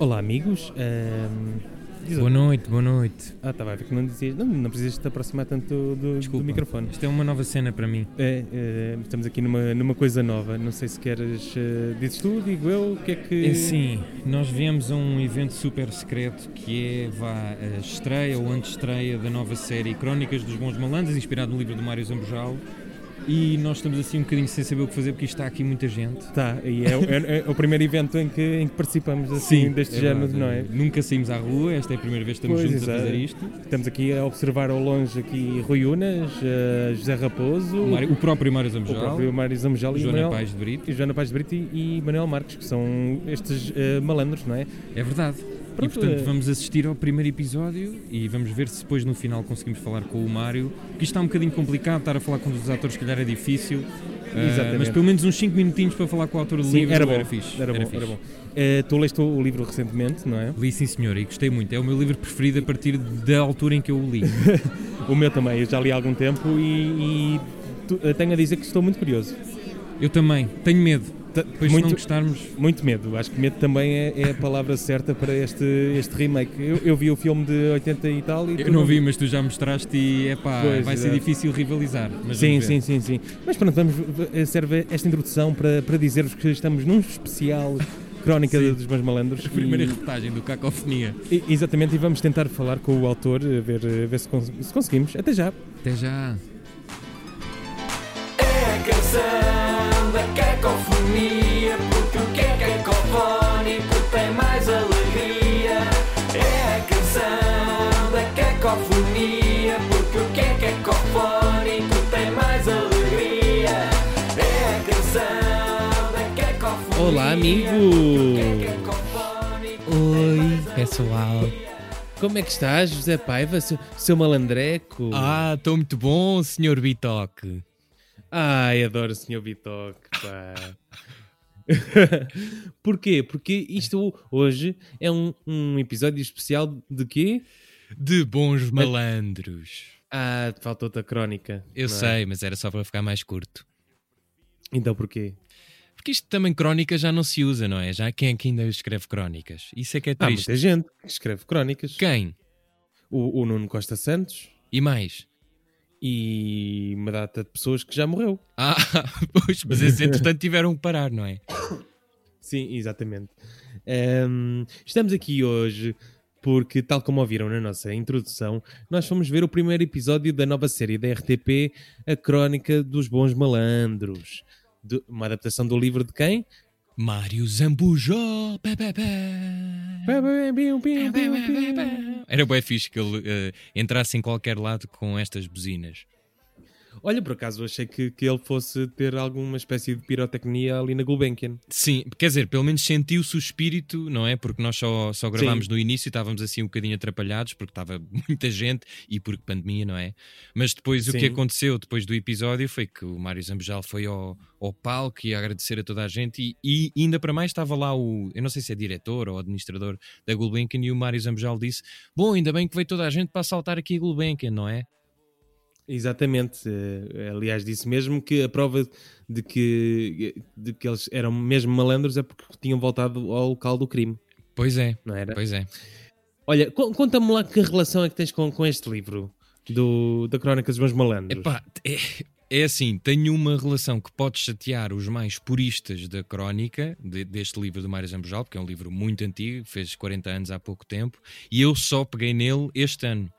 Olá, amigos. Diz- Boa noite, boa noite. Ah, estava a ver que não dizias. Não, não precisas te aproximar tanto do, do- do Desculpa. microfone. Isto é uma nova cena para mim. É, é, estamos aqui numa, numa coisa nova. Não sei se queres. eh, dizes tu, digo eu, o que é que. É sim, nós viemos a um evento super secreto que é vá, a estreia ou antestreia da nova série Crónicas dos Bons Malandros, inspirado no livro do Mário Zambojal. E nós estamos assim um bocadinho sem saber o que fazer porque isto está aqui muita gente. Tá, e é, o- é- é o primeiro evento em que, em que participamos assim, deste é género, verdade. não é? Nunca saímos à rua, esta é a primeira vez que estamos Pois, juntos a fazer isto. Estamos aqui a observar ao longe aqui Rui Unas, eh, José Raposo, O, Mário- o próprio Mário o Zambojal, próprio Mário Zamujal e Joana Manuel, Paz de Brito. e Joana Paz de Brito e, e Manuel Marques, que são estes eh, malandros, não é? É verdade. E Pronto, portanto é- vamos assistir ao primeiro episódio e vamos ver se depois no final conseguimos falar com o Mário, que isto está um bocadinho complicado, estar a falar com um dos atores se calhar é difícil, Exatamente. mas pelo menos uns 5 minutinhos para falar com o autor do livro era bom, era fixe. Era bom, fixe. era bom. Eh, tu leste o livro recentemente, não é? Li sim senhor e gostei muito, é o meu livro preferido a partir da altura em que eu o li. O meu também, eu já li há algum tempo e, e tu- eh, tenho a dizer que estou muito curioso. Eu também, tenho medo, depois muito, se não gostarmos... muito medo, acho que medo também é, é a palavra certa para este, este remake. Eu, eu vi o filme de 80 e tal e Eu não vi, mas tu já mostraste e é pá, Pois, vai ser exato. difícil rivalizar. Mas Sim, sim, sim, sim. Mas pronto, vamos, eh, serve esta introdução para, para dizer-vos que estamos num especial Crónica Sim. dos Meus Malandros. A primeira e- reportagem do Cacofonia. e- exatamente, e vamos tentar falar com o autor, ver, eh, ver se, cons- se conseguimos. Até já. Até já. É amigo. Oi, pessoal. Como é que estás, José Paiva, seu, seu malandreco? Ah, estou muito bom, senhor Bitoque. Ai, adoro o Sr. Bitoque, pá. Porquê? Porque isto hoje é um, um episódio especial de quê? De bons malandros. Ah, faltou-te a crónica. Eu é? sei, mas era só para ficar mais curto. Então porquê? Porque isto também crónica já não se usa, não é? Já quem é que ainda escreve crónicas? Isso é que é Há triste. muita gente que escreve crónicas. Quem? O, o Nuno Costa Santos E mais? e uma data de pessoas que já morreu. Ah, pois, mas esses entretanto tiveram que parar, não é? Sim, exatamente. Ahm, estamos aqui hoje porque, tal como ouviram na nossa introdução, nós fomos ver o primeiro episódio da nova série da RTP, A Crónica dos Bons Malandros. De- uma adaptação do livro de quem? Mário Zambujó. Era bem fixe que ele eh, entrasse em qualquer lado com estas buzinas. Olha, por acaso achei que, que ele fosse ter alguma espécie de pirotecnia ali na Gulbenkian. Sim, quer dizer, pelo menos sentiu-se o espírito, não é? Porque nós só, só gravámos no início e estávamos assim um bocadinho atrapalhados porque estava muita gente e porque pandemia, não é? Mas depois o Sim. que aconteceu depois do episódio foi que o Mário Zambojal foi ao, ao palco e a agradecer a toda a gente e, e ainda para mais estava lá o, eu não sei se é diretor ou administrador da Gulbenkian e o Mário Zambojal disse, bom, ainda bem que veio toda a gente para assaltar aqui a Gulbenkian, não é? Exatamente. eh, aliás, disse mesmo que a prova de que, de que eles eram mesmo malandros é porque tinham voltado ao local do crime, Pois é, não era? pois é. Olha, co- conta-me lá que relação é que tens com, com este livro do, da Crónica dos Bons Malandros. Epá, é, é assim, tenho uma relação que pode chatear os mais puristas da crónica de- deste livro do Mário Zambojal, porque é um livro muito antigo, fez 40 anos há pouco tempo, e eu só peguei nele este ano.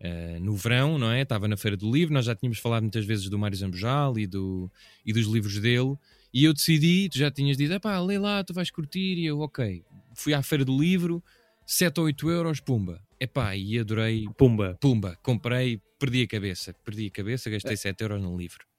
Uh, no verão, não é? Estava na Feira do Livro, nós já tínhamos falado muitas vezes do Mário Zambojal e, do, e dos livros dele, e eu decidi, tu já tinhas dito, pá, lê lá, tu vais curtir, e eu, ok. Fui à Feira do Livro, 7 ou 8 euros, pumba. Epá, e adorei Pumba. Pumba, comprei, perdi a cabeça. Perdi a cabeça, gastei 7 euros num livro.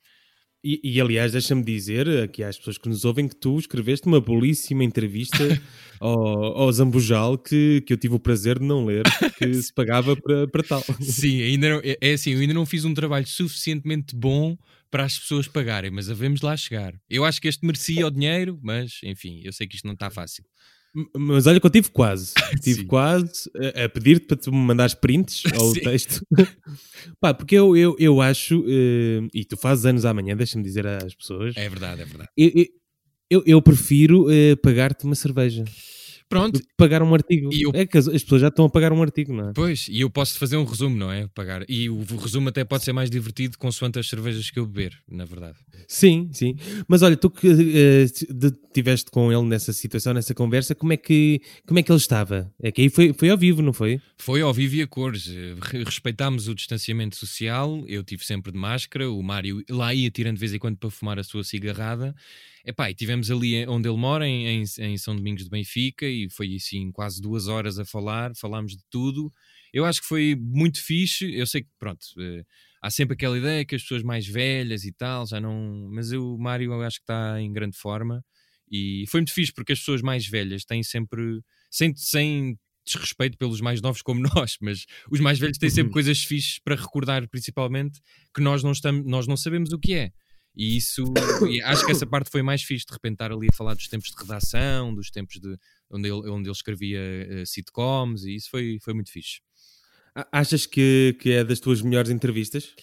E, e, aliás, deixa-me dizer aqui às pessoas que nos ouvem que tu escreveste uma belíssima entrevista ao, ao Zambujal que, que eu tive o prazer de não ler, que se pagava para, para tal. Sim, ainda não, é é assim, eu ainda não fiz um trabalho suficientemente bom para as pessoas pagarem, mas havemos lá chegar. Eu acho que este merecia o dinheiro, mas enfim, eu sei que isto não está fácil. Mas olha que eu tive quase. Tive quase a, a pedir-te para tu me mandares prints ao Sim. texto. Pá, porque eu, eu, eu acho, eh, e tu fazes anos amanhã, deixa-me dizer às pessoas, É verdade, é verdade. eu, eu, eu- prefiro eh, pagar-te uma cerveja. Pronto. pagar um artigo. Eu- É que as, as pessoas já estão a pagar um artigo, não é? Pois, e eu posso fazer um resumo, não é? Pagar. E o resumo até pode ser mais divertido consoante as cervejas que eu beber, na verdade. Sim, sim. Mas olha, tu que de- tiveste com ele nessa situação, nessa conversa, como é que, como é que ele estava? É que aí foi, foi ao vivo, não foi? Foi ao vivo e a cores. Re- Respeitámos o distanciamento social. Eu tive sempre de máscara. O Mário lá ia tirando de vez em quando para fumar a sua cigarrada. Epá, e tivemos ali onde ele mora, em, em- em São Domingos de Benfica, e foi assim quase duas horas a falar. Falámos de tudo. Eu acho que foi muito fixe. Eu sei que, pronto, eh, há sempre aquela ideia que as pessoas mais velhas e tal já não. Mas eu, o Mário, eu acho que está em grande forma. E foi muito fixe porque as pessoas mais velhas têm sempre. Sem, sem desrespeito pelos mais novos como nós, mas os mais velhos têm sempre Uhum. coisas fixes para recordar, principalmente, que nós não, estamos, nós não sabemos o que é. E isso, e acho que essa parte foi mais fixe, de repente estar ali a falar dos tempos de redação, dos tempos de onde ele, onde ele escrevia eh, sitcoms, e isso foi, foi muito fixe. Achas que, que é das tuas melhores entrevistas?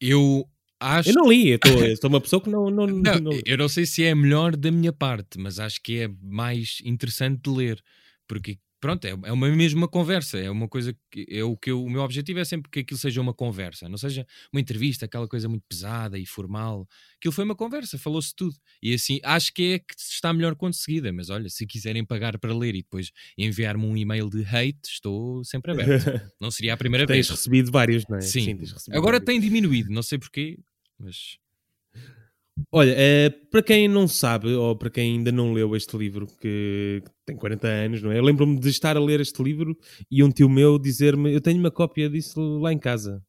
Eu acho Eu não li, eu sou uma pessoa que não. não, Não, não- eu não sei se é a melhor da minha parte, mas acho que é mais interessante de ler, porque pronto, é, é uma mesma conversa, é uma coisa que é o que eu- o meu objetivo é sempre que aquilo seja uma conversa, não seja uma entrevista, aquela coisa muito pesada e formal. Aquilo foi uma conversa, falou-se tudo. E assim, acho que é que está melhor conseguida, mas olha, se quiserem pagar para ler e depois enviar-me um e-mail de hate, estou sempre aberto. Não seria a primeira Tens vez. recebido vários, não é? Sim. tens recebido Agora vários. tem diminuído, não sei porquê, mas Olha, eh, para quem não sabe, ou para quem ainda não leu este livro, que tem 40 anos, não é? Eu lembro-me de estar a ler este livro e um tio meu dizer-me: Eu tenho uma cópia disso lá em casa,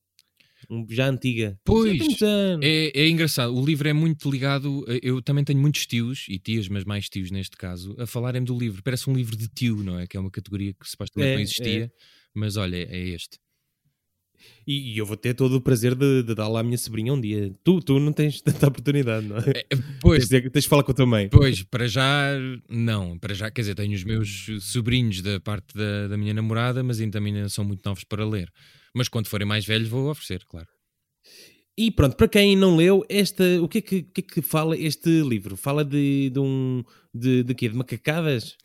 um- já antiga. Pois. É, é engraçado, o livro é muito ligado. a- Eu também tenho muitos tios, e tias, mas mais tios neste caso, a falarem do livro. Parece um livro de tio, não é? Que é uma categoria que supostamente É, não existia, mas olha, é este. E, e eu vou ter todo o prazer de, de dar lá à minha sobrinha um dia. Tu, tu não tens tanta oportunidade, não é? É, é, pois, Tens, de- tens de falar com a tua mãe. pois, para já, não. Para já, quer dizer, tenho os meus sobrinhos da parte da, da minha namorada, mas ainda também são muito novos para ler. Mas quando forem mais velhos, vou oferecer, claro. E pronto, para quem não leu, esta, o que é que, que, é que fala este livro? Fala de, de um. De, de quê? De macacadas?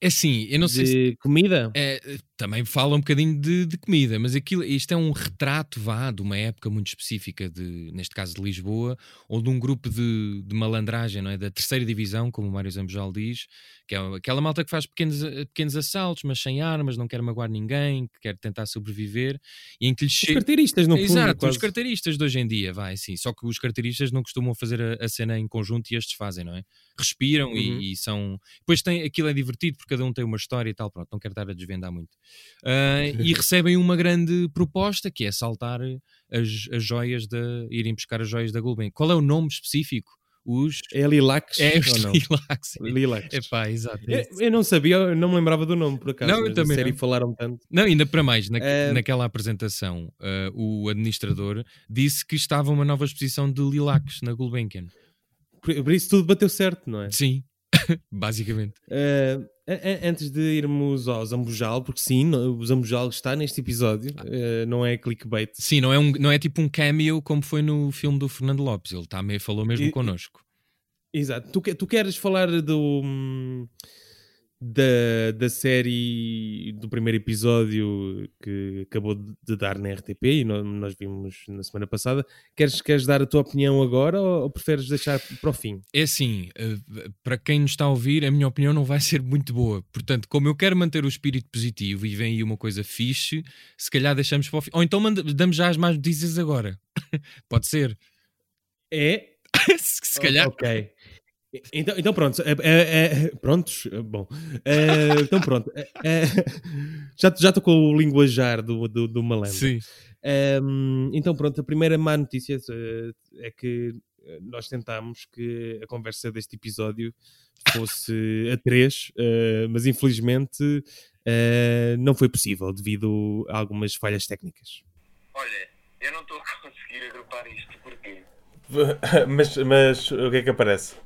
É assim, eu não sei se. de comida? É, também fala um bocadinho de, de comida, mas aquilo, isto é um retrato vá, de uma época muito específica, de, neste caso de Lisboa, ou de um grupo de, de malandragem, não é? da terceira divisão, como o Mário Zambojal diz, que é aquela malta que faz pequenos, pequenos assaltos, mas sem armas, não quer magoar ninguém, que quer tentar sobreviver, e em que lhes Os carteiristas, fundo. Exato, os carteiristas de hoje em dia, vai, sim. Só que os carteiristas não costumam fazer a, a cena em conjunto e estes fazem, não é? Respiram e- Uhum. e, são. Depois tem, aquilo é divertido porque cada um tem uma história e tal, pronto, não quero estar a desvendar muito. Ah, e recebem uma grande proposta que é saltar as, as joias da. irem buscar as joias da Gulben. Qual é o nome específico? Os. É Lilacs? É os ou não? Lilacs. Lilacs. Epá, exato. é Eu, não sabia, eu não me lembrava do nome, por acaso. Não, eu também série não. falaram tanto. Não, ainda para mais, na, Eh, naquela apresentação, ah, o administrador disse que estava uma nova exposição de Lilacs na Gulbenkian. Por, isso tudo bateu certo, não é? Sim, basicamente. A- antes de irmos ao Zambujal, porque sim, o Zambujal está neste episódio, eh, não é clickbait. Sim, não é, um, não é tipo um cameo como foi no filme do Fernando Lopes. Ele tá, me- falou mesmo E- connosco. Exato. Tu, tu queres falar do. Da, da série do primeiro episódio que acabou de dar na RTP e no- nós vimos na semana passada. Queres, queres dar a tua opinião agora ou, ou preferes deixar para o fim? É assim, eh, para quem nos está a ouvir, a minha opinião não vai ser muito boa. Portanto, como eu quero manter o espírito positivo e vem aí uma coisa fixe, se calhar deixamos para o fim. Ou então manda- damos já as más notícias agora. Pode ser. É se se calhar. Ok. Então, então pronto, é, é, é, prontos, é, bom, É, então pronto, É, é, já já estou com o linguajar do, do, do malandro. Sim. Ehm, então pronto, a primeira má notícia eh, é que eh, nós tentámos que a conversa deste episódio fosse a três, eh, mas infelizmente não foi possível devido a algumas falhas técnicas. Olha, eu não estou a conseguir agrupar isto porque mas, mas o que é que aparece?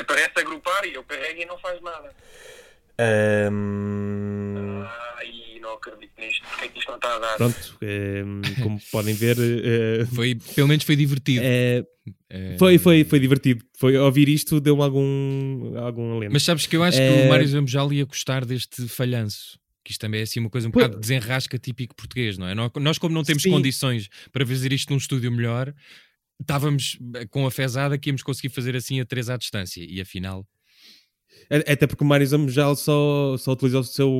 Aparece agrupar e eu carrego e não faz nada. Ehm, Ah, e não acredito nisto, porque é que isto não está a dar? Pronto, eh, como podem ver, eh, Foi, pelo menos foi divertido. eh, Eh, foi, foi, foi divertido. Foi ouvir isto deu-me algum, algum alento. Mas sabes que eu acho que Eh, o Mário Zambojal ia gostar deste falhanço. Que isto também é assim uma coisa um Pois- bocado de desenrasca típico português, não é? Nó- Nós, como não temos Sim. condições para fazer isto num estúdio melhor, estávamos eh, com a fezada que íamos conseguir fazer assim a três à distância. E afinal, Até porque o Mário Zambojal só, só utiliza o seu,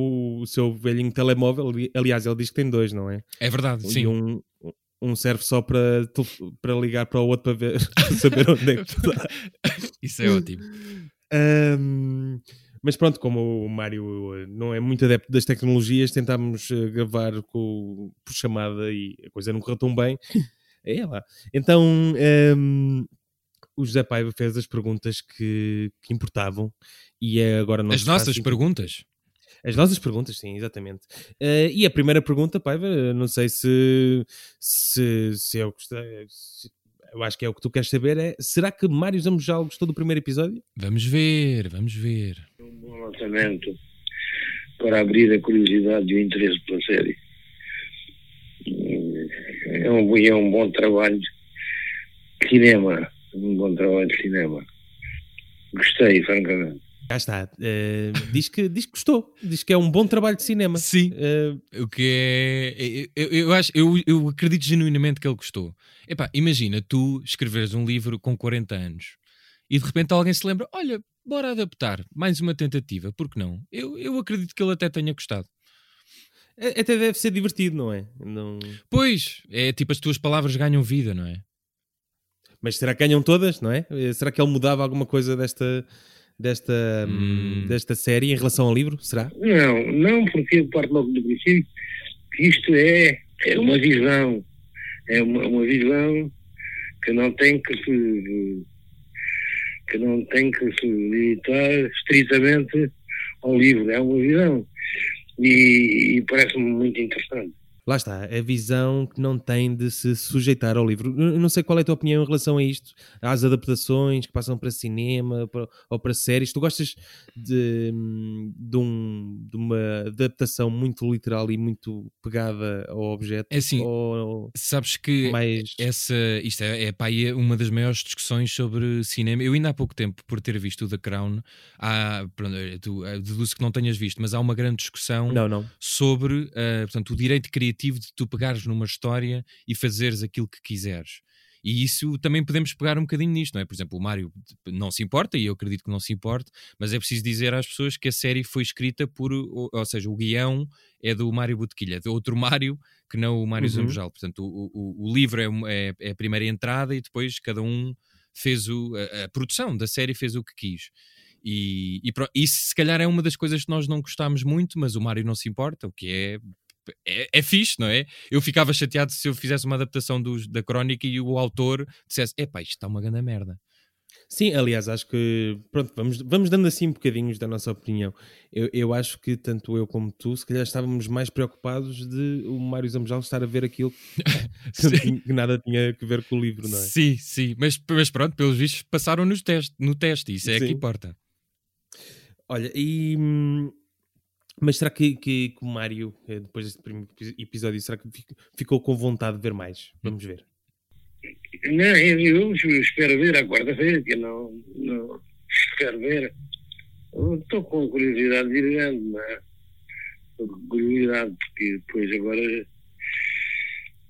o seu velhinho telemóvel. Ali- Aliás, ele diz que tem dois, não é? é verdade, E sim. um, um serve só para, para ligar para o outro para, ver, para saber onde é que está. Isso é ótimo. Ahm, mas pronto, como o Mário eh, não é muito adepto das tecnologias, tentámos eh, gravar com, por chamada e a coisa não correu tão bem. É lá. Então ahm, o José Paiva fez as perguntas que, que importavam e é agora não As nossas assim- perguntas. As nossas perguntas, sim, exatamente. Eh, e a primeira pergunta, Paiva, não sei se, se, se eu gostei. se- eu acho que é o que tu queres saber: é será que Mário Zambojal gostou do primeiro episódio? Vamos ver, vamos ver. um bom lançamento para abrir a curiosidade e o interesse pela série. É um, é um bom trabalho de cinema. Um bom trabalho de cinema. Gostei, francamente. Cá está. Eh, diz, que, diz que gostou. Diz que é um bom trabalho de cinema. Sim. Eh, O que é. Eu, eu, acho, eu, eu acredito genuinamente que ele gostou. Epá, imagina tu escreveres um livro com 40 anos e de repente alguém se lembra: olha, bora adaptar, mais uma tentativa, por que não? Eu, eu acredito que ele até tenha gostado. A- até deve ser divertido, não é? Não... Pois, é tipo as tuas palavras ganham vida, não é? Mas será que ganham todas, não é? Eh, Será que ele mudava alguma coisa desta, desta, Hum. desta série em relação ao livro? Será? Não, não, porque eu parto logo do princípio que isto é, é uma visão. É uma, uma visão que não tem que se que não tem que se limitar estritamente ao livro, é uma visão. E, e parece-me muito interessante. Lá está, a visão que não tem de se sujeitar ao livro. Eu não sei qual é a tua opinião em relação a isto, às adaptações que passam para cinema para- ou para séries. Tu gostas de, de, um- de uma adaptação muito literal e muito pegada ao objeto? É assim, ou Sabes que mais. essa, isto é, é, pá, é uma das maiores discussões sobre cinema. Eu ainda há pouco tempo, por ter visto o The Crown, há, pronto, tu, deduzo que não tenhas visto, mas há uma grande discussão Não, não. sobre eh, portanto, o direito criativo de tu pegares numa história e fazeres aquilo que quiseres. E isso também podemos pegar um bocadinho nisto, não é? Por exemplo, o Mário não se importa, e eu acredito que não se importe, mas é preciso dizer às pessoas que a série foi escrita por, ou, ou seja, o guião é do Mário Botequilha, de outro Mário que não o Mário Uhum. Zambojal. Portanto, o, o, o livro é, é- é a primeira entrada e depois cada um fez o, a, a produção da série fez o que quis. E, e isso se calhar é uma das coisas que nós não gostámos muito, mas o Mário não se importa, o que é, é, é fixe, não é? Eu ficava chateado se eu fizesse uma adaptação dos, da crónica e o autor dissesse: epá, isto está uma grande merda. Sim, aliás, acho que pronto, vamos, vamos dando assim bocadinhos da nossa opinião. Eu, eu acho que tanto eu como tu, se calhar estávamos mais preocupados de o Mário Zambojal estar a ver aquilo que, que nada tinha a ver com o livro, não é? Sim, sim, mas, mas pronto, pelos vistos passaram nos teste, no teste, isso é Sim. que importa. Olha, e. hum, Mas será que, que, que o Mário, eh, depois deste primeiro epi- episódio, será que fic- ficou com vontade de ver mais? Vamos ver. Não, eu, espero ver à quarta-feira, que não, não espero ver. Estou com curiosidade grande, não é? Estou com curiosidade, porque depois agora.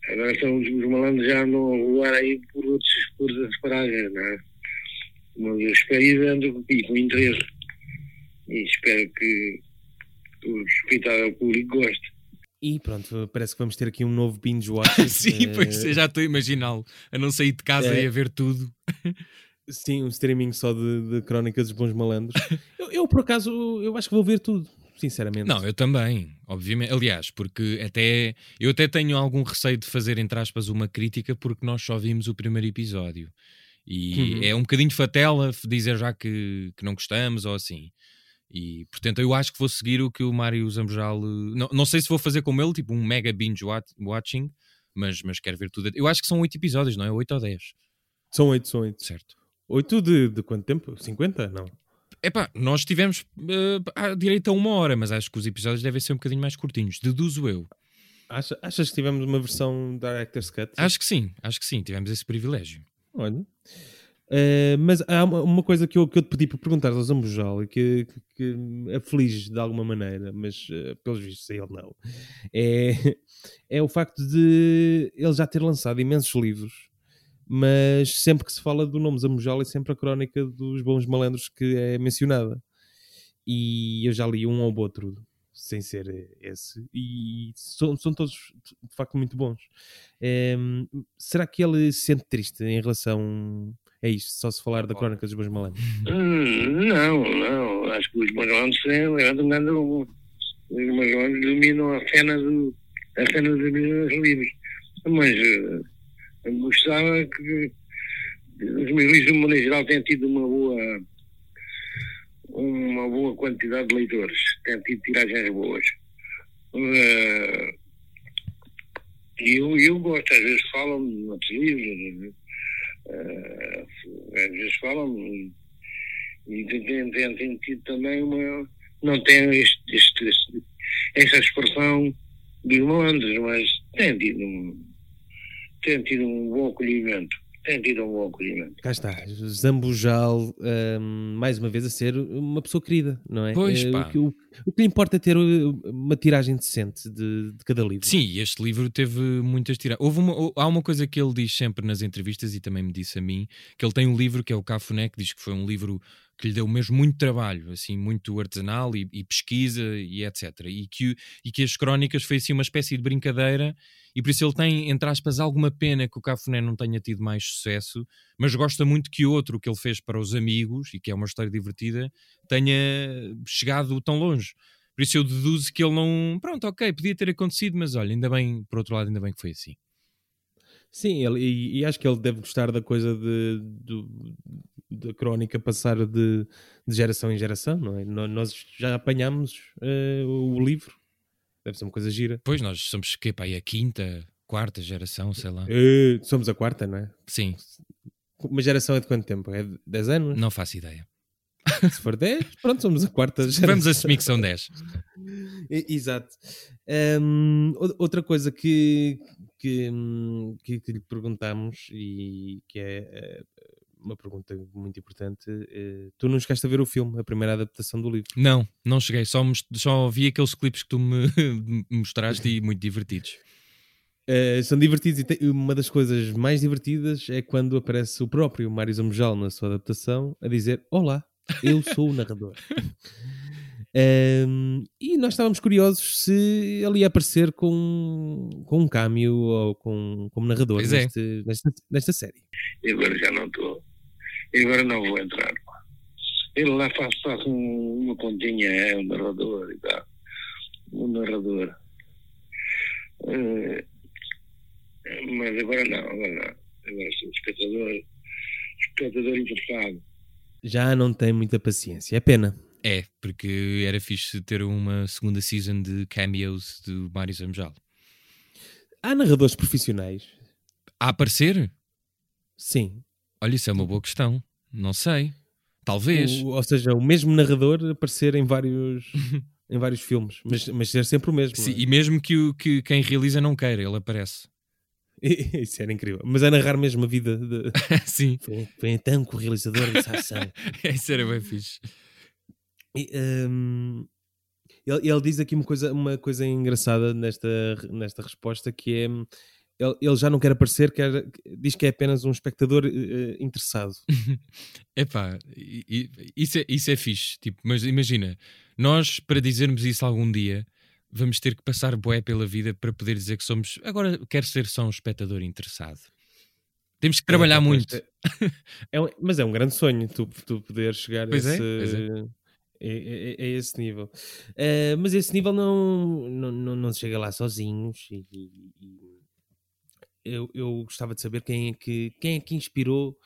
Agora são os, os malandros já andam a voar aí por outros por outras paragens, não é? Mas eu espero ir vendo e com interesse. E espero que o espetáculo público goste. E pronto, parece que vamos ter aqui um novo binge watch. sim, eh, pois eu já estou a imaginá-lo, a não sair de casa É. e a ver tudo. Sim, um streaming só de, de crónicas dos bons malandros. eu, eu, por acaso, eu acho que vou ver tudo, sinceramente. Não, eu também, obviamente. Aliás, porque até eu até tenho algum receio de fazer, entre aspas, uma crítica, porque nós só vimos o primeiro episódio. E Uhum. é um bocadinho fatela dizer já que, que não gostamos ou assim. E portanto eu acho que vou seguir o que o Mário Zambojal. eh, Não, não sei se vou fazer como ele, tipo um mega binge wat- watching, mas, mas quero ver tudo. Eu acho que são oito episódios, não é? 8 ou 10, São oito, são oito. certo? Oito de, de quanto tempo? 50? Não. Epá, nós tivemos eh, à direito a uma hora, mas acho que os episódios devem ser um bocadinho mais curtinhos. Deduzo eu. Acha- achas que tivemos uma versão Director's Cut? Acho que sim, acho que sim, tivemos esse privilégio. Olha. Eh, mas há uma, coisa que eu, que eu te pedi para perguntar ao Zambujal e que, que, que aflige de alguma maneira, mas eh, pelos vistos ele não, é, é o facto de ele já ter lançado imensos livros, mas sempre que se fala do nome Zambujal é sempre a crónica dos bons malandros que é mencionada. E eu já li um ou outro sem ser esse, e são, são todos de facto muito bons. Em, será que ele se sente triste em relação a isto, só se falar da crónica dos bons malandros? Hum, não, não. Acho que os malandros um grande rumo. Os malandros dominam a cena, do, a cena dos livros. Mas eu gostava que os meus livros, de maneira geral, têm tido uma boa uma boa quantidade de leitores. Têm tido tiragens boas. E eu, eu gosto, às vezes falam de outros livros, eh, às vezes falam e, e tem, tem, tem tido também uma. Não tem este, este, este- expressão dos malandros, mas tem tido um, tem tido um bom acolhimento. Tem tido um bom acolhimento. Cá está, Zambujal, hum, mais uma vez a ser uma pessoa querida, não é? Pois, Eh, pá. o, que, o, o que lhe importa é ter uh, uma tiragem decente de, de cada livro. Sim, e este livro teve muitas tiragens. Houve uma, há uma coisa que ele diz sempre nas entrevistas e também me disse a mim, que ele tem um livro que é o Cafuné, que diz que foi um livro que lhe deu mesmo muito trabalho, assim, muito artesanal e, e pesquisa e etc. E que, e que as crónicas foi assim uma espécie de brincadeira e por isso ele tem, entre aspas, alguma pena que o Cafuné não tenha tido mais sucesso, mas gosta muito que outro que ele fez para os amigos, e que é uma história divertida, tenha chegado tão longe. Por isso eu deduzo que ele não. Pronto, ok, podia ter acontecido, mas olha, ainda bem, por outro lado, ainda bem que foi assim. Sim, ele, e, e acho que ele deve gostar da coisa de, da crónica passar de, de geração em geração, não é? Nós já apanhámos eh, o livro, deve ser uma coisa gira. Pois nós somos que pá, a quinta, quarta geração, sei lá. Eh, somos a quarta, não é? Sim, Uma geração é de quanto tempo? É de 10 anos? não faço ideia. Se for 10, pronto, somos a quarta geração. Vamos assumir que são 10. E- Exato. Hum, ou- outra coisa que, que, hum, que, que lhe perguntamos e que é eh, uma pergunta muito importante, eh, tu não chegaste a ver o filme, a primeira adaptação do livro. Não, não cheguei, só, só vi aqueles clipes que tu me mostraste e muito divertidos. Eh, são divertidos e tem- uma das coisas mais divertidas é quando aparece o próprio Mário Zamujal na sua adaptação a dizer Olá, eu sou o narrador. Hum, e nós estávamos curiosos se ele ia aparecer com, com um cameo ou com, como narrador é. neste- nesta, nesta série. E agora já não estou. E agora não vou entrar. Ele lá faz, faz um- uma continha, é um narrador e tal. Um narrador. Eh, mas agora não, agora não. Agora sou espectador, espectador interessado. Já não tem muita paciência, é pena. É, porque era fixe ter uma segunda season de cameos do Mário Zamujal. Há narradores profissionais? A aparecer? Sim. Olha, isso é uma boa questão. Não sei. Talvez. O- ou seja, o mesmo narrador aparecer em vários, em vários filmes, mas, mas ser sempre o mesmo. Sim, é? e mesmo que, o, que quem realiza não queira, ele aparece. Isso era incrível. Mas a narrar mesmo a vida de. Sim, Foi, foi então que o realizador dessa ação. isso era bem fixe. E, hum, ele, ele diz aqui uma coisa, uma coisa engraçada nesta, nesta resposta que é hum, ele, ele já não quer aparecer, quer, diz que é apenas um espectador eh, interessado. Epá, isso é, isso é fixe. Tipo, mas imagina, nós para dizermos isso algum dia vamos ter que passar bué pela vida para poder dizer que somos. Agora quero ser só um espectador interessado. Temos que trabalhar É, muito. é- é um- mas é um grande sonho tu, tu poder chegar Pois a, é, esse, pois é. a- a- a esse nível. Eh, mas esse nível não, não, não, não se chega lá sozinhos. E, e- e eu, eu gostava de saber quem é que, quem é que inspirou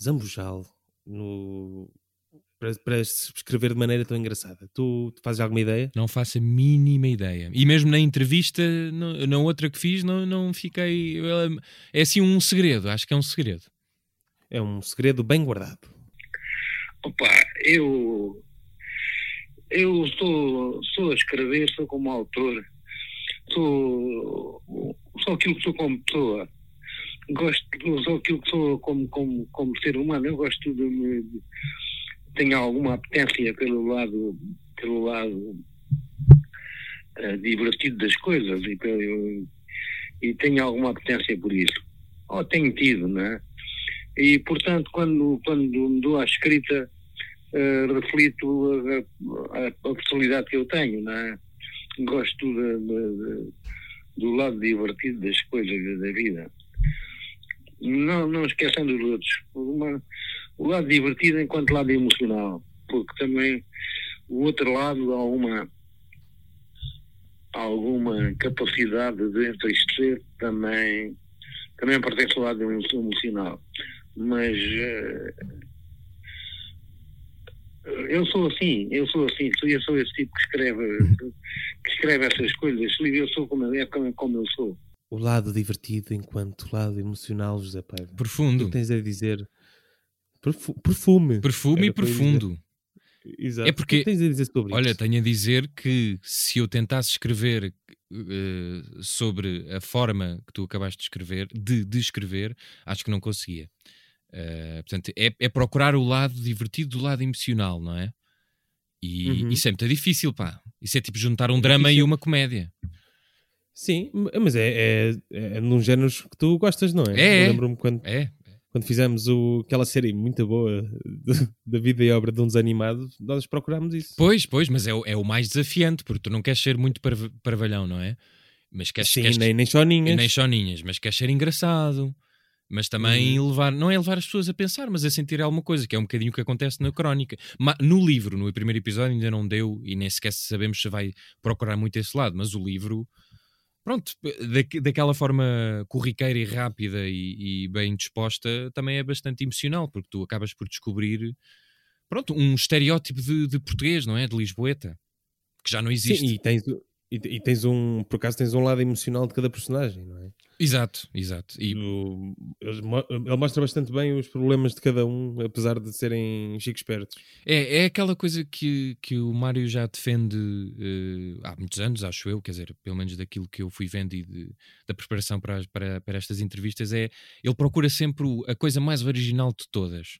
Zambujal no, para, para se escrever de maneira tão engraçada. Tu, tu fazes alguma ideia? Não faço a mínima ideia. E mesmo na entrevista, na outra que fiz, não, não fiquei. É assim um segredo, acho que é um segredo. É um segredo bem guardado. Opa, eu. Eu sou, sou a escrever, sou como autor, sou, sou aquilo que sou como pessoa. Gosto, sou aquilo que sou como, como, como ser humano. Eu gosto de me. tenho alguma apetência pelo lado, pelo lado eh, divertido das coisas e, pelo- e tenho alguma apetência por isso. Ou tenho tido, não é? E, portanto, quando, quando me dou à escrita, eh, reflito a, a, a personalidade que eu tenho, não é? Gosto de- de- de- do lado divertido das coisas da vida. Não, não esquecendo os outros. Uma- o lado divertido enquanto lado emocional, porque também o outro lado há uma alguma capacidade de entristecer também também pertence ao lado emo- emocional mas eh, eu sou assim eu sou assim sou- eu sou esse tipo que escreve que escreve essas coisas eu sou como é como, como eu sou O lado divertido enquanto lado emocional, José Paiva. O que Profundo. tens a dizer? Perfu- perfume. Perfume e Era dizer. profundo. Exato. É porque- O que tens a dizer sobre Olha, isso? tenho a dizer que se eu tentasse escrever eh, sobre a forma que tu acabaste de escrever, de, de escrever, acho que não conseguia. Eh, portanto, é, é procurar o lado divertido do lado emocional, não é? E Uhum. isso é muito difícil, pá. Isso é tipo juntar um drama e difícil. uma comédia. Sim, mas é, é, é num género que tu gostas, não é? É, Eu é. lembro-me quando, É, quando fizemos o, aquela série muito boa da vida e obra de uns animados, nós procurámos isso. pois, pois, mas é, o- é o mais desafiante, porque tu não queres ser muito parv- parvalhão, não é? Mas queres, Sim, queres nem, nem choninhas. nem choninhas, mas queres ser engraçado. Mas também levar, não é levar as pessoas a pensar, mas a sentir alguma coisa, que é um bocadinho o que acontece na crónica. Ma- no livro, no primeiro episódio, ainda não deu, e nem sequer sabemos se vai procurar muito esse lado, mas o livro, pronto, da, daquela forma corriqueira e rápida e, e bem disposta, também é bastante emocional, porque tu acabas por descobrir, pronto, um estereótipo de, de português, não é? De Lisboeta, que já não existe. Sim, e tens, e, e tens um, por acaso tens um lado emocional de cada personagem, não é? Exato, exato. E O- ele mostra bastante bem os problemas de cada um, apesar de serem chico espertos. É, é aquela coisa que, que o Mário já defende eh, há muitos anos, acho eu, quer dizer, pelo menos daquilo que eu fui vendo e de- da preparação para, para, para estas entrevistas, é ele procura sempre a coisa mais original de todas.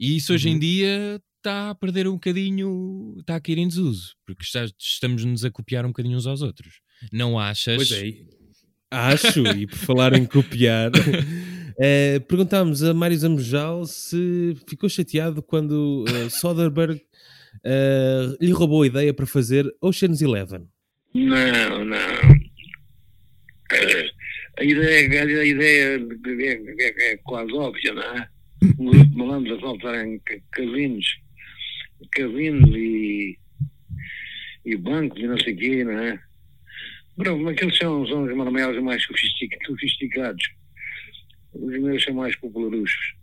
E isso hoje em Uhum. dia está a perder um bocadinho, está a cair em desuso, porque está- estamos-nos a copiar um bocadinho uns aos outros. Não achas? Pois é. Acho, e por falar em copiar, eh, perguntámos a Mário Zambojal se ficou chateado quando eh, Soderbergh eh, lhe roubou a ideia para fazer Ocean's Eleven. Não, não. A ideia, a ideia é, é- é quase óbvia, não é? Um grupo de malandros a saltarem ca- casinos, casinos e, e bancos e não sei o quê, não é? Pronto, mas aqueles são, são os marmelos mais sofistic- sofisticados. Os meus são mais popularuchos.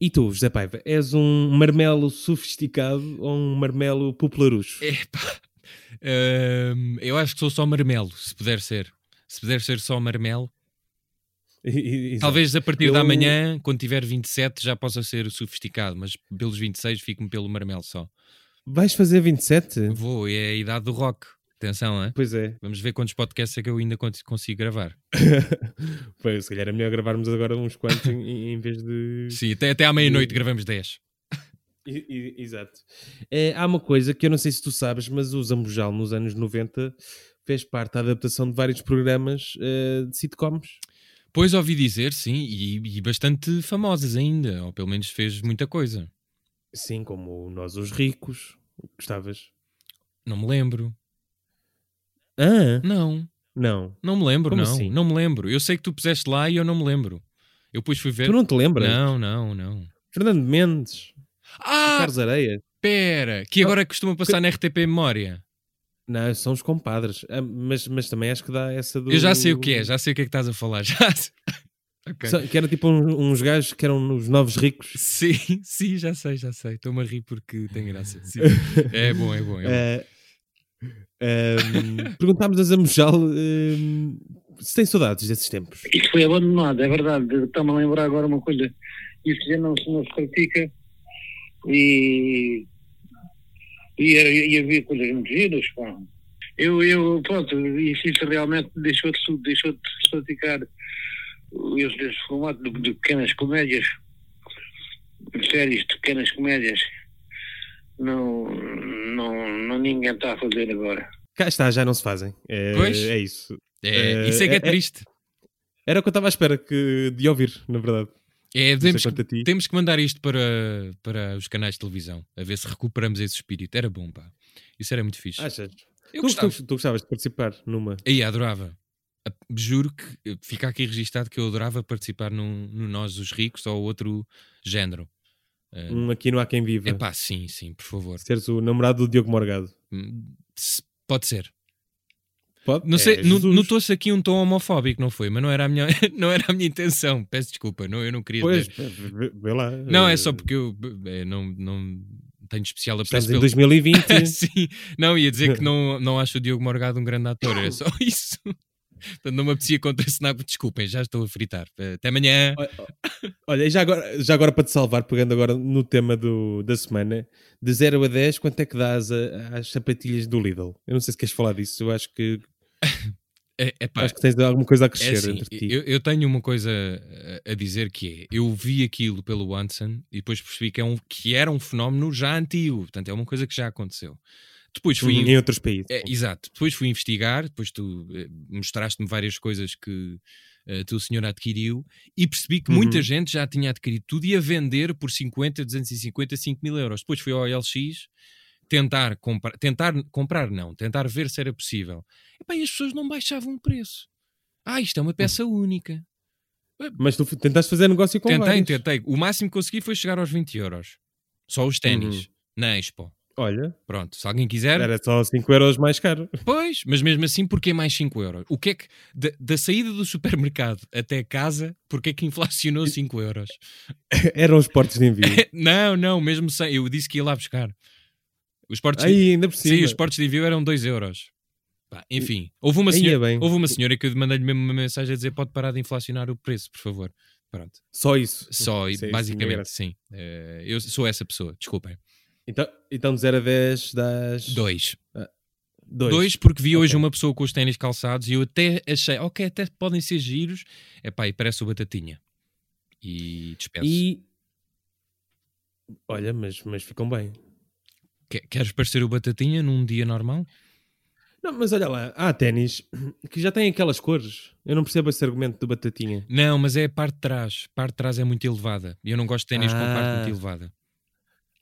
E tu, José Paiva, és um marmelo sofisticado ou um marmelo popularucho? Epá, hum, eu acho que sou só marmelo, se puder ser. Se puder ser só marmelo, E- e-. Talvez a partir Eu- da manhã, quando tiver 27, já possa ser sofisticado, mas pelos 26 fico-me pelo marmelo só. Vais fazer 27? Vou, é a idade do rock. Atenção, hein? Pois é. Vamos ver quantos podcasts é que eu ainda con- consigo gravar. pois, se calhar é melhor gravarmos agora uns quantos em, em vez de. Sim, até, até à meia-noite gravamos 10. I- i- Exato. É, há uma coisa que eu não sei se tu sabes, mas o Zambojal nos anos 90 fez parte da adaptação de vários programas eh, de sitcoms. Pois ouvi dizer, sim, e, e bastante famosas ainda, ou pelo menos fez muita coisa. Sim, como Nós os Ricos. Gostavas? Não me lembro. Ah, Não, não. não me lembro, Como não. assim? Não me lembro. Eu sei que tu puseste lá e eu não me lembro. Eu depois fui ver. Tu não te lembras? Não, não, não. Fernando Mendes, Ah, Carlos Areia. pera, que agora costuma passar na RTP Memória. Não, são os compadres. Ah, mas, mas também acho que dá essa do. Eu já sei o que é, já sei o que é que estás a falar. Já sei. Ok. Só- Que era tipo uns, uns gajos que eram os novos ricos. Sim, sim, já sei, já sei. Estou-me a rir porque tem graça. Sim. É bom, é bom. É bom. Eh, ehm, perguntámos a Zambojal ehm, se tem saudades desses tempos. Isso foi abandonado, é verdade. Está-me a lembrar agora uma coisa. Isso já não se, não se pratica E, e, e havia coisas muito giras, pá. Eu, eu, pronto, isso, isso realmente deixou de, su- deixou de se praticar esse, esse formato de, de pequenas comédias, séries de pequenas comédias. Não, não, não ninguém está a fazer agora. Cá está, já não se fazem. É, Pois. é isso. É, Eh, isso é que é, é- é- triste. Era o que eu estava à espera que, de ouvir, na verdade. É, temos, ti. temos que mandar isto para, para os canais de televisão, a ver se recuperamos esse espírito. Era bom, pá. Isso era muito fixe. Achas? Eu tu, gostava. tu, tu gostavas de participar numa. Aí, adorava. Juro que fica aqui registado que eu adorava participar num, no Nós os Ricos ou outro género. É Um aqui não há quem viva. Epá, sim, sim, por favor. Seres o namorado do Diogo Morgado. Hum, Pode ser. Pode? Não sei, É, no- Jesus. notou-se aqui um tom homofóbico, não foi? Mas não era a minha, não era a minha intenção. Peço desculpa, não, eu não queria Pois, dizer. vê, lá. Não, é eh, só porque eu eh, não, não tenho especial Estamos apreço em pelo... 2020. Sim, não, ia dizer que não, não acho o Diogo Morgado um grande ator, é só isso. Portanto, não me apetecia contracenar, desculpem, já estou a fritar. Até amanhã. Olha, e já agora, já agora para te salvar, pegando agora no tema do, da semana, de 0 a 10, quanto é que dás a- às sapatilhas do Lidl? Eu não sei se queres falar disso, eu acho que, É, epá, acho que tens alguma coisa a é crescer assim, entre ti. eu, eu tenho uma coisa a, a dizer que é: eu vi aquilo pelo Watson e depois percebi que, é um, que era um fenómeno já antigo, portanto, é uma coisa que já aconteceu. Depois fui. Em outros países. É, exato. Depois fui investigar, depois tu eh, mostraste-me várias coisas que eh, tu, senhor, adquiriu e percebi que Uhum. muita gente já tinha adquirido tudo e a vender por 50, 250, 5 mil euros. Depois fui ao LX tentar comprar, tentar comprar não, tentar ver se era possível. Epá, e as pessoas não baixavam o preço. Ah, isto é uma peça única. Mas tu tentaste fazer negócio com Tentei, vários. tentei. O máximo que consegui foi chegar aos 20 euros. Só os ténis. Uhum. Na Expo. Olha, Pronto, se alguém quiser, era só 5 euros mais caro. Pois, mas mesmo assim, porquê mais 5 euros? O que é que, da, da saída do supermercado até casa, porquê é que inflacionou 5 euros? Eram os portos de envio. não, não, mesmo sem, eu disse que ia lá buscar. Os portos, Aí, ainda por cima. sim, os portos de envio eram 2 euros. Pá, enfim, houve uma, é senhora, houve uma senhora que eu mandei-lhe mesmo uma mensagem a dizer pode parar de inflacionar o preço, por favor. Pronto, Só isso. só, e Sim, é basicamente, sim. Eh, eu sou essa pessoa, desculpem. Então, então de 0 a 10 das... 2. Dois. Dois, porque vi hoje Ok. uma pessoa com os ténis calçados e eu até achei, ok, até podem ser giros. É pá, e parece o Batatinha. E dispenso. E... Olha, mas, mas ficam bem. Que- Queres parecer o Batatinha num dia normal? Não, mas olha lá, há ténis que já têm aquelas cores. Eu não percebo esse argumento do Batatinha. Não, mas é a parte de trás. A parte de trás é muito elevada. E eu não gosto de ténis com a parte Ah. muito elevada.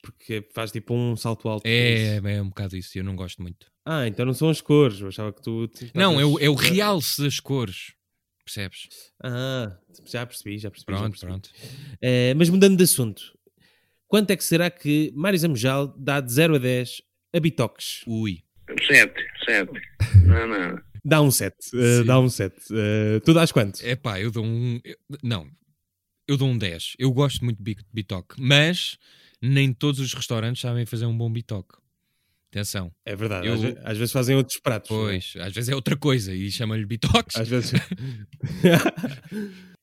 Porque faz tipo um salto alto. É, é um bocado isso. Eu não gosto muito. Ah, então não são as cores. Eu achava que tu. tu Não, é o, é o realce das cores. Percebes? Ah, já percebi, já percebi. já Pronto, percebi. pronto. Eh, mas mudando de assunto, quanto é que será que Mário Zamujal dá de 0 a 10 a bitoques? Ui. Sete, sete. Não, não. Dá um 7. Sim. dá um 7. tu dás quanto? É pá, eu dou um. eu- não, eu dou um 10. Eu gosto muito de bi- bitoque, mas nem todos os restaurantes sabem fazer um bom bitoque. Atenção. É verdade, Eu- às, às vezes fazem outros pratos. Pois, às vezes é outra coisa e chamam-lhe bitoques. Às vezes.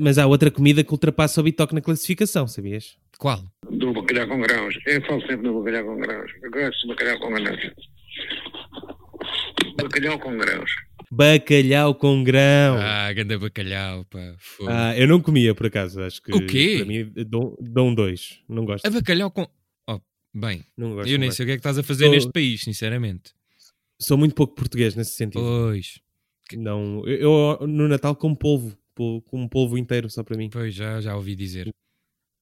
mas, há outra comida que ultrapassa o bitoque na classificação, sabias? Qual? Do bacalhau com grãos. Eu falo sempre do bacalhau com grãos. Eu gosto de bacalhau com grãos. Bacalhau com grãos. Bacalhau com grão. Ah, ganda bacalhau, pá. fogo. Ah, eu não comia por acaso, acho que O quê? para mim dou, dou um 2. Não gosto. A bacalhau com. Oh, bem, Não gosto eu nem não sei o que é que estás a fazer Sou- neste país, sinceramente. Sou muito pouco português nesse sentido. Pois, Não, eu, eu no Natal como polvo, como um polvo inteiro só para mim. pois já, já ouvi dizer.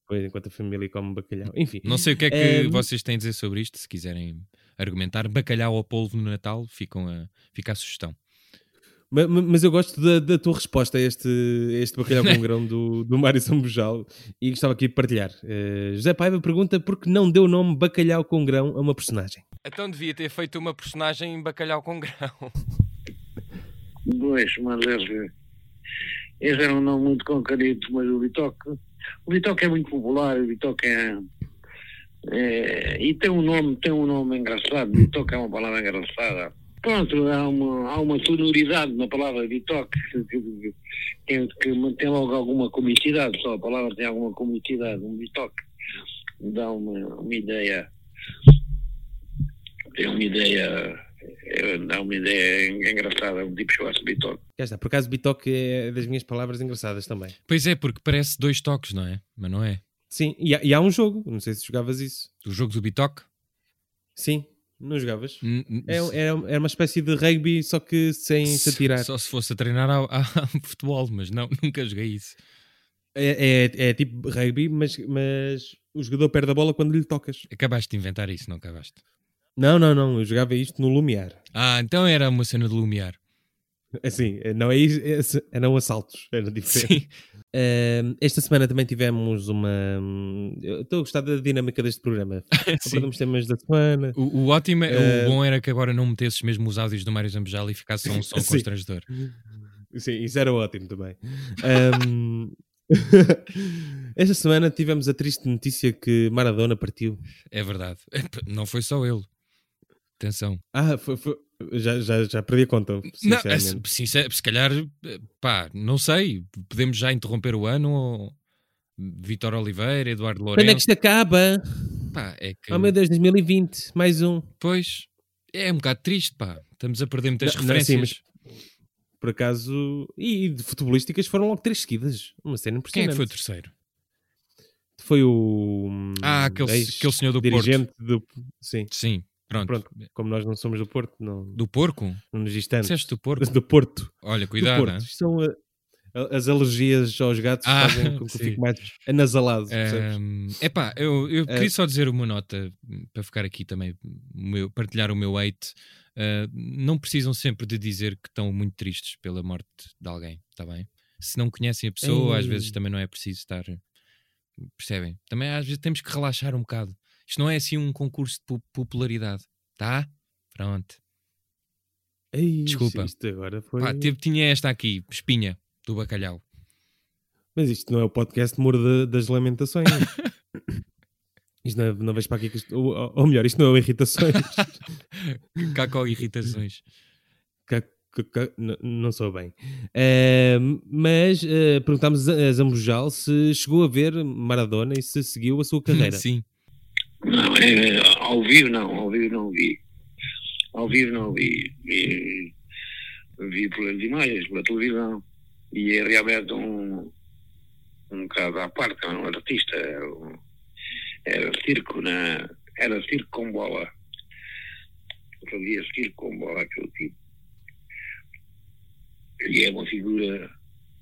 Depois, enquanto a família come bacalhau. Enfim, Não sei o que é que vocês têm a dizer sobre isto, se quiserem argumentar. Bacalhau ou polvo no Natal, ficam a, fica a sugestão. ma- ma- mas eu gosto da, da tua resposta a este, a este bacalhau com grão do, do Mário Sambujal e gostava aqui de partilhar. Eh, José Paiva pergunta por que não deu o nome bacalhau com grão a uma personagem. Então devia ter feito uma personagem em bacalhau com grão. Dois, mas esse, esse era um nome muito concreto, mas o Bitoque, o Bitoque é muito popular, o Bitoque é, é- e tem um nome, tem um nome engraçado, Bitoque é uma palavra engraçada. Pronto, há uma, há uma sonoridade na palavra Bitoque que, que, que, que mantém logo alguma comicidade, só a palavra tem alguma comicidade, um Bitoque. dá uma, uma ideia. Tem uma ideia. É, Dá uma ideia engraçada, um tipo chamado Bitoque. Já está. Por acaso, Bitoque é das minhas palavras engraçadas também. Pois é, porque parece dois toques, não é? Mas não é. Sim, e há, e há um jogo. Não sei se jogavas isso. O jogo do Bitoque? Sim, não jogavas? É, é, é uma espécie de rugby, só que sem se atirar. Só se fosse a treinar ao, ao futebol, mas não, nunca joguei isso. É, é, é tipo rugby, mas, mas o jogador perde a bola quando lhe tocas. Acabaste de inventar isso, não acabaste? Não, não, não. Eu jogava isto no Lumiar. Ah, então era uma cena de lumiar. Assim, não é isso, é- eram assaltos, era diferente. Sim. Ahm, esta semana também tivemos uma. Eu estou a gostar da dinâmica deste programa. Sim. Abordamos temas da semana. O, o ótimo, Eh, o bom era que agora não metesses mesmo os áudios do Mário Zambejal e ficasse só um som constrangedor. Sim, isso era ótimo também. Ahm, esta semana tivemos a triste notícia que Maradona partiu. É verdade. Não foi só ele. Atenção. Ah, foi, foi- já, já, já perdi a conta. Não, Sinceramente. é, se, sincer- se calhar, pá, não sei. Podemos já interromper o ano. Ou... Vitor Oliveira, Eduardo Quando é que Lourenço. isto acaba? Pá, é que. Oh meu Deus, 2020, mais um. Pois. É um bocado triste, pá. Estamos a perder muitas Não, não, sim, referências. Por acaso. E, e de futebolísticas foram logo três seguidas. Uma cena Quem é impressionante. que foi o terceiro? Foi o. hum, Ah, aquele- aquele senhor do dirigente do Sim, Sim, pronto. pronto. Como nós não somos do Porto, não, Do porco? não nos diz tanto. Disseste do porco? Do Porto. Olha, do cuidado. Porto. Isto São a- a- as alergias aos gatos Ah, fazem com que eu fique mais anasalado. percebes? Ahm, epá, eu, eu Eh, queria só dizer uma nota hum, para ficar aqui também, meu- partilhar o meu hate. Ah, não precisam sempre de dizer que estão muito tristes pela morte de alguém, está bem? Se não conhecem a pessoa, às Ei. vezes também não é preciso estar. Percebem? Também às vezes temos que relaxar um bocado. Isto não é assim um concurso de po- popularidade, tá? Pronto. Ei, desculpa. Isto agora foi... Pá, teve- tinha esta aqui, espinha do bacalhau. Mas isto não é o podcast Muro da- das Lamentações. isto não, é, não vejo para aqui isto... ou, ou melhor, isto não é Irritações. Caco irritações. Que- que- que- n- não sou bem. Eh, mas eh, perguntámos a Zambujal se chegou a ver Maradona e se seguiu a sua carreira. Sim. Não, é, ao vivo não, ao vivo não vi. Ao vivo não vi. Vi, vi pelas imagens, pela televisão. E é realmente um, um bocado à parte, é um artista. Era, um- era circo, na, era circo com bola. Fazia circo com bola aquele tipo. E é uma figura,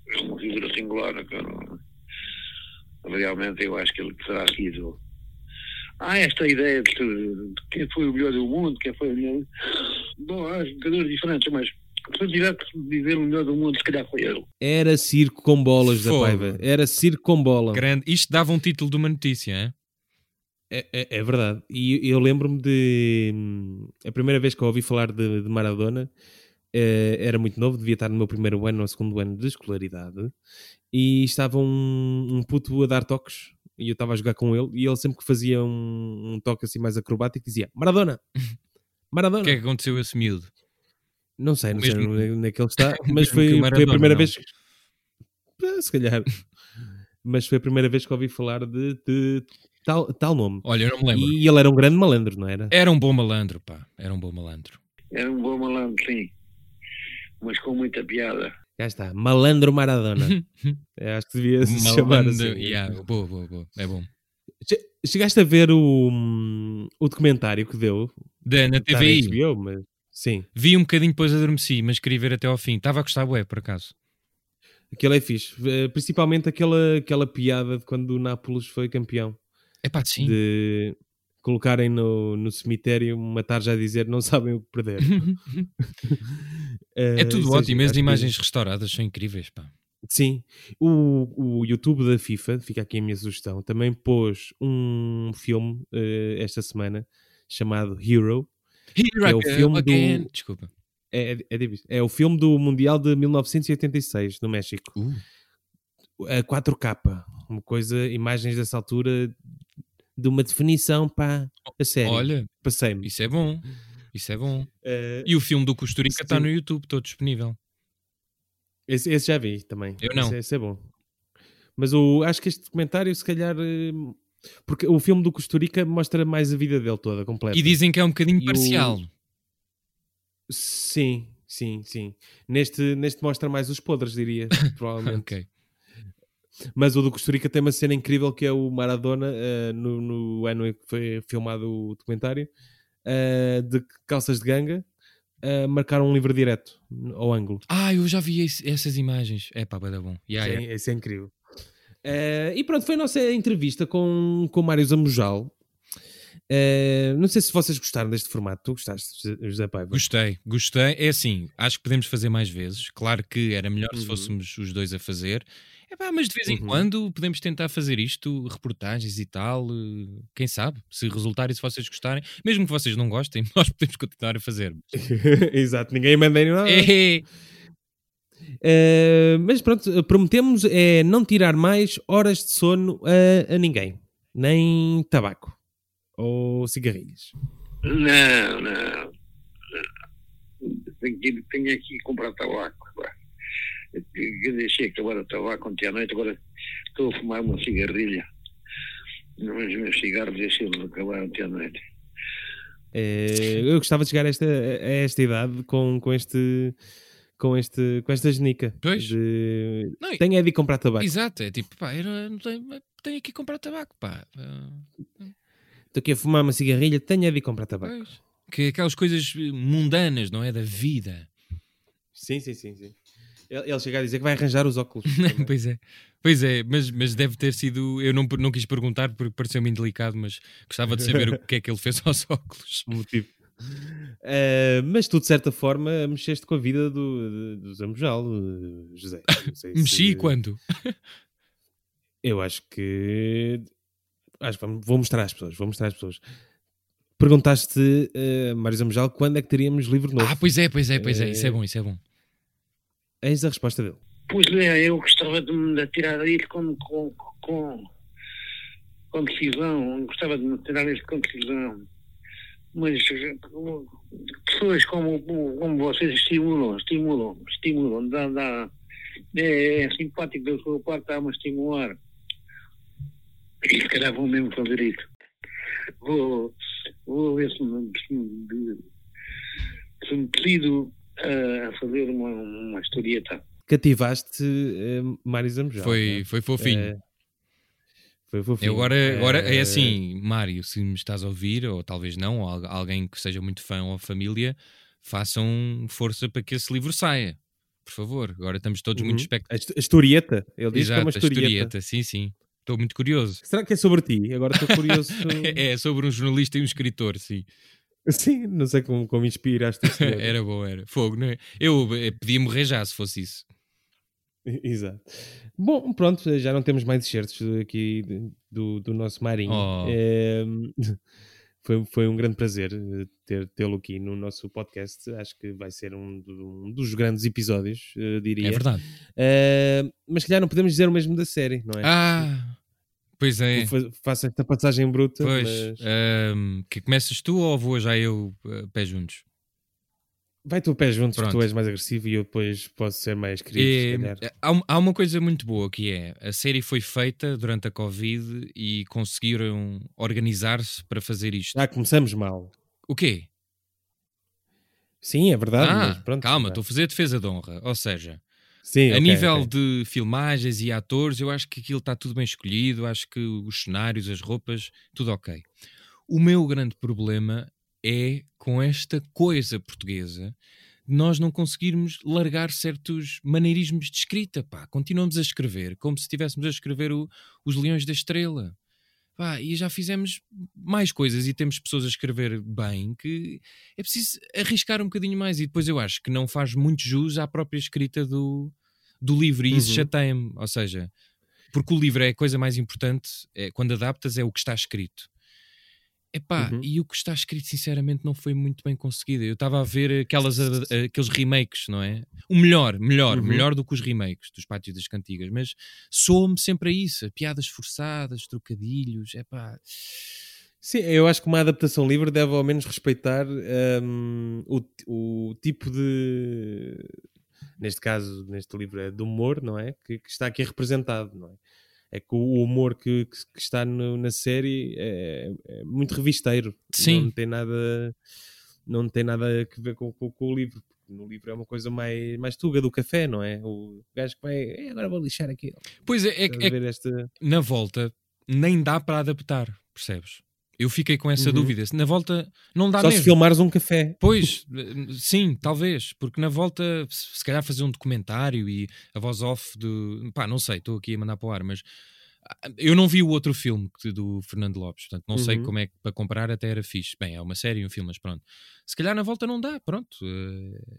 é uma figura singular. que realmente eu acho que ele terá sido há esta ideia de, de quem foi o melhor do mundo, quem foi o melhor. Bom, há jogadores diferentes, mas se eu tiver que dizer o melhor do mundo, se calhar foi ele. Era circo com bolas da Fogo. Paiva. Era circo com bola. Grande. Isto dava um título de uma notícia, hein? É, é- é verdade. E eu lembro-me de. hum, A primeira vez que eu ouvi falar de, de Maradona eh, era muito novo, devia estar no meu primeiro ano ou segundo ano de escolaridade. E estava um, um puto a dar toques. E eu estava a jogar com ele. E ele sempre que fazia um, um toque assim mais acrobático dizia: Maradona! Maradona! O que é que aconteceu a esse miúdo? Não sei, não sei mesmo- onde onde é que ele está, mas mesmo foi, que o foi a Maradona, primeira não? vez. Ah, Se calhar. Mas foi a primeira vez que ouvi falar de, de tal, tal nome. Olha, eu não me lembro. E ele era um grande malandro, não era? Era um bom malandro, pá. Era um bom malandro. Era um bom malandro, sim. Mas com muita piada. Já está. Malandro Maradona. Eu acho que devia se chamar Malandro. assim. Yeah, boa, boa, boa. É bom. Che- Chegaste a ver o, hum, o documentário que deu? Da, na TVI. HBO, mas... Sim, Vi um bocadinho depois adormeci, mas queria ver até ao fim. Estava a gostar, bué, por acaso. aquele é fixe. Eh, Principalmente aquela, aquela piada de quando o Nápoles foi campeão. É pá, sim. de colocarem no, no cemitério uma tarja a dizer não sabem o que perder. É Eh, tudo isso ótimo. As acho que- imagens restauradas são incríveis, pá. Sim. O, o YouTube da FIFA, fica aqui a minha sugestão, também pôs um filme eh, esta semana chamado Hero. Here é o filme do- again. Desculpa. É, é, é. É o filme do Mundial de 1986, no México. Uh, A 4K. Uma coisa, imagens dessa altura de uma definição, pá, a sério. olha, Passei-me. isso é bom. Isso é bom. Eh, E o filme do Costurica está no YouTube, todo disponível. Esse, esse já vi também. Eu não. Esse, esse é bom. Mas o, acho que este documentário, se calhar, eh, Porque o filme do Costurica mostra mais a vida dele toda, completa. E dizem que é um bocadinho E o- parcial. Sim, sim, sim. Neste, neste mostra mais os podres, diria, provavelmente. Ok. Mas o do Costurica tem uma cena incrível que é o Maradona, eh, no, no ano em que foi filmado o documentário, eh, de calças de ganga, a marcar um livro direto ao ângulo. Ah, eu já vi esse- essas imagens. É pá, vai dar bom. Yeah, Isso é- yeah. Isso é incrível. Eh, e pronto, foi a nossa entrevista com, com o Mário Zamujal. Eh, não sei se vocês gostaram deste formato. Tu gostaste, José- Paiva? Gostei, gostei. É assim, acho que podemos fazer mais vezes. Claro que era melhor se Uhum. fôssemos os dois a fazer. Epá, mas de vez em Uhum. quando podemos tentar fazer isto, reportagens e tal. eh, Quem sabe? Se resultar e se vocês gostarem, mesmo que vocês não gostem, nós podemos continuar a fazer. Exato, ninguém manda nem nada. É, Eh, mas pronto, prometemos é não tirar mais horas de sono a, a ninguém, nem tabaco ou cigarrilhas. Não, não. Tenho que, ir- tenho aqui comprar tabaco. pá. Eu deixei acabar o tabaco ontem à noite, agora estou a fumar uma cigarrilha. Os meus cigarros deixei-los acabar ontem à noite. Eh, eu gostava de chegar a esta, a esta idade com, com este. Com, este, com esta genica. Pois. De... Não, Tenho é de ir comprar tabaco. exato. É tipo, pá, eu não tenho, tenho aqui que comprar tabaco, pá. Estou aqui a fumar uma cigarrilha, tenho é de ir comprar tabaco. pois. Que aquelas coisas mundanas, não é? Da vida. Sim, sim, sim, sim. Ele, ele chega a dizer que vai arranjar os óculos. pois é, pois é, mas, mas deve ter sido. Eu não, não quis perguntar porque pareceu-me indelicado, mas gostava de saber o que é que ele fez aos óculos. o motivo. Eh, mas tu, de certa forma, mexeste com a vida do, do Zambujal, eh, José. Não sei se- Mexi quando? Eu acho que. Acho que vou mostrar às pessoas. Vou mostrar às pessoas. Perguntaste, uh, Mário Zambujal, quando é que teríamos livro novo? Ah, pois é, pois é, pois é. Isso é bom, isso é bom. Eis a resposta dele. Pois é, eu gostava de me tirar isto com, com, com, com decisão, gostava de me tirar isto com decisão. Mas pessoas como, como vocês estimulam, estimulam, estimulam, dá, dá, é, é simpático da sua parte estar-me a estimular. E se calhar vou mesmo fazer isso. Vou, vou ver se me, se me, se me a- fazer uma, uma historieta. Cativaste uh, Mário Zambujal. Foi, não foi fofinho. é? Eh, foi fofinho. Eu agora, agora é Eh, assim, Mário, se me estás a ouvir, ou talvez não, ou al- alguém que seja muito fã ou família, façam força para que esse livro saia. Por favor, agora estamos todos muito uhum. expectantes. A his- a historieta. Ele diz que é Exato, uma a historieta. historieta, sim, sim. Estou muito curioso. Será que é sobre ti? Agora estou curioso. É sobre um jornalista e um escritor, sim. Sim, não sei como, como inspiraste. senhor. era bom, era. Fogo, não é? Eu eh, podia morrer já se fosse isso. Exato. Bom, pronto, já não temos mais excertos aqui do, do nosso Marinho. Oh. Eh, foi, foi um grande prazer eh, ter, tê-lo aqui no nosso podcast. Acho que vai ser um, do- um dos grandes episódios, eh, diria. É verdade. Eh, mas se calhar não podemos dizer o mesmo da série, não é? Ah, pois é. Fa- Faço esta passagem bruta, Pois, mas ahm, que começas tu ou vou já eu eh, pé juntos? vai tu pé juntos, Pronto. tu és mais agressivo e eu depois posso ser mais querido, se É, há, um- há uma coisa muito boa que é a série foi feita durante a Covid e conseguiram organizar-se para fazer isto. Já começamos mal. O quê? Sim, é verdade, Ah, pronto. calma, estou a fazer defesa de honra. Ou seja, Sim, a ok, nível ok. de filmagens e atores, eu acho que aquilo está tudo bem escolhido, acho que os cenários, as roupas, tudo ok. O meu grande problema é com esta coisa portuguesa de nós não conseguirmos largar certos maneirismos de escrita, pá. Continuamos a escrever como se estivéssemos a escrever o- os Leões da Estrela. Pá, e já fizemos mais coisas e temos pessoas a escrever bem que é preciso arriscar um bocadinho mais e depois eu acho que não faz muito jus à própria escrita do, do livro e isso Uhum. chateia-me, ou seja, porque o livro é a coisa mais importante, é, quando adaptas é o que está escrito. Epá, Uhum. e o que está escrito sinceramente não foi muito bem conseguido. Eu estava a ver aquelas, a- a- aqueles remakes, não é? O melhor, melhor, Uhum. melhor do que os remakes dos Pátios das Cantigas, mas soa-me sempre a isso, a piadas forçadas, trocadilhos, epá... Sim, eu acho que uma adaptação livre deve ao menos respeitar hum, o, o tipo de. Neste caso, neste livro é de humor, não é? Que, que está aqui representado, não é? É que o humor que, que, que está no- na série é, é muito revisteiro. Sim. Não tem nada, não tem nada a ver com, com- com o livro. porque No livro é uma coisa mais, mais tuga do café, não é? O gajo que vai, "Eh, agora vou lixar aquilo. Pois é, é, é esta... na volta nem dá para adaptar, percebes? Eu fiquei com essa Uhum. dúvida. Se Na volta não dá Só mesmo. se filmares um café. Pois, sim, talvez, porque na volta, se calhar fazer um documentário e a voz off do. pá, não sei, estou aqui a mandar para o ar, mas ah, eu não vi o outro filme do Fernando Lopes, portanto não sei Uhum. como é que para comparar até era fixe. Bem, é uma série e um filme, mas pronto. Se calhar na volta não dá, pronto.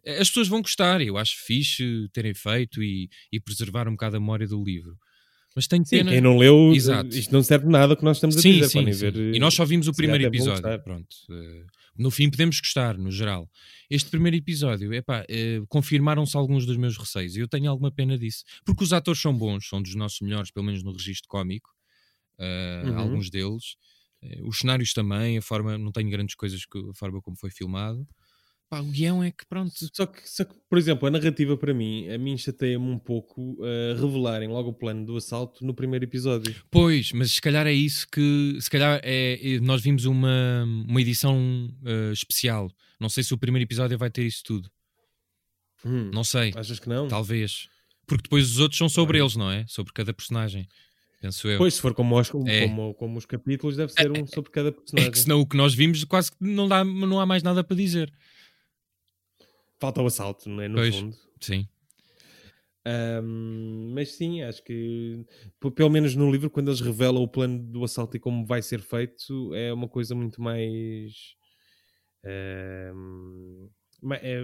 eh, As pessoas vão gostar, eu acho fixe terem feito e, e preservar um bocado a memória do livro. Mas tenho Sim, pena. quem não leu, Exato. isto não serve nada o que nós estamos a Sim, dizer. sim, sim. ver, E nós só vimos o primeiro episódio. Pronto. eh, no fim podemos gostar, no geral. Este primeiro episódio, epá, eh, confirmaram-se alguns dos meus receios e eu tenho alguma pena disso. Porque os atores são bons, são dos nossos melhores, pelo menos no registro cómico. eh, Uhum. Alguns deles. Os cenários também, a forma, não tenho grandes coisas que a forma como foi filmado. Pá, o guião é que pronto. Só que, só que, por exemplo, a narrativa para mim, a mim chateia-me um pouco a revelarem logo o plano do assalto no primeiro episódio. Pois, mas se calhar é isso que. Se calhar é, é- nós vimos uma, uma edição eh, especial. Não sei se o primeiro episódio vai ter isso tudo. Hum, Não sei. Achas que não? Talvez. Porque depois os outros são sobre eles, não é? Sobre cada personagem. Penso eu. Pois, se for como os, É. como, como os capítulos, deve ser um sobre cada personagem. é que senão o que nós vimos quase que não, dá, não há mais nada para dizer. Falta o assalto, não é? No Pois. fundo. Sim. Ahm, mas sim, acho que pelo menos no livro, quando eles revelam o plano do assalto e como vai ser feito, é uma coisa muito mais. ma- é,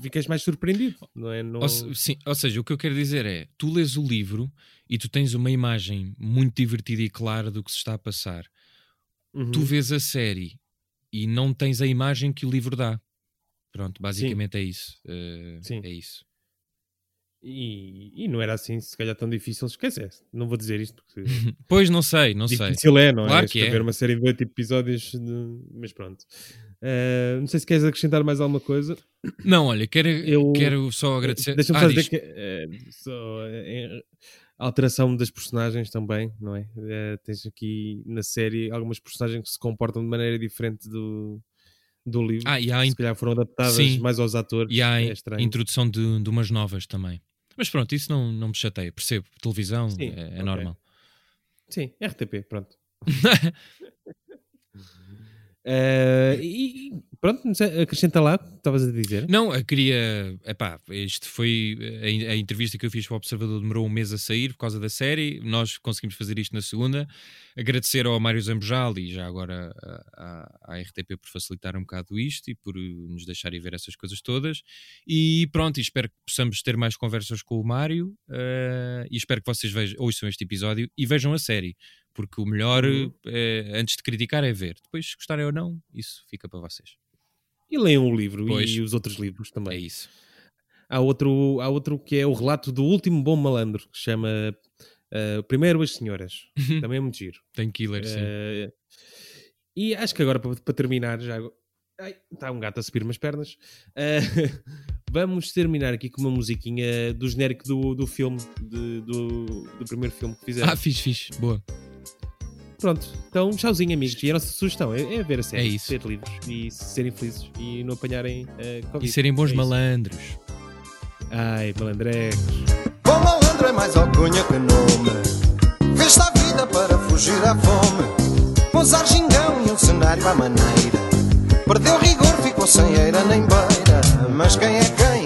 ficas mais surpreendido, não é? Não... Ou, sim, ou seja, o que eu quero dizer é: tu lês o livro e tu tens uma imagem muito divertida e clara do que se está a passar. Uhum. Tu vês a série e não tens a imagem que o livro dá. Pronto, basicamente é isso. Eh, Sim. É isso. E, e não era assim, se calhar tão difícil. Esquece, não vou dizer isto porque Pois não sei, não sei. difícil é, não Claro é? que é. Escrever uma série de oito episódios, de- mas pronto. Ah, não sei se queres acrescentar mais alguma coisa. Não, olha, quero, Eu- quero só agradecer. Deixa-me Ah, só diz. dizer que eh, só, a alteração das personagens também, não é? Tens aqui na série algumas personagens que se comportam de maneira diferente do, do livro. Ah, e há, se calhar foram adaptadas Sim. mais aos atores. e há é introdução de, de umas novas também. Mas pronto, isso não, não me chateia. Percebo, televisão Sim, é, é ok. normal. Sim, RTP, pronto. Eh, e pronto, sei, acrescenta lá o que estavas a dizer. Não, eu queria. Epá, isto foi. A, a entrevista que eu fiz para o Observador demorou um mês a sair por causa da série. Nós conseguimos fazer isto na segunda. Agradecer ao Mário Zambojal e já agora à, à- RTP por facilitar um bocado isto e por eh, nos deixarem ver essas coisas todas. E pronto, espero que possamos ter mais conversas com o Mário. eh, e espero que vocês vejam, ouçam este episódio e vejam a série. Porque o melhor, Uhum. eh, antes de criticar, é ver. Depois, se gostarem ou não, isso fica para vocês. E leiam o livro Pois. e os outros livros É também. isso. Há outro, há outro que é o relato do último bom malandro, que chama eh, Primeiro as Senhoras. Também é muito giro. Tem killer, sim. Eh, e acho que agora, para, para terminar, já. Ai, está um gato a subir umas pernas. Eh, vamos terminar aqui com uma musiquinha do genérico do, do filme, de- do, do primeiro filme que fizeram. Ah, fixe, fixe. Boa. Pronto, então tchauzinho, amigos. E a nossa sugestão é, é ver a série, É isso. ser livres e serem felizes e não apanharem eh, Covid. E serem bons É isso. malandros. Ai, malandrecos. Bom malandro é mais alcunha que nome Fez a vida para fugir à fome Pôs argingão e um cenário à maneira Perdeu rigor, ficou sem eira nem beira Mas quem é quem?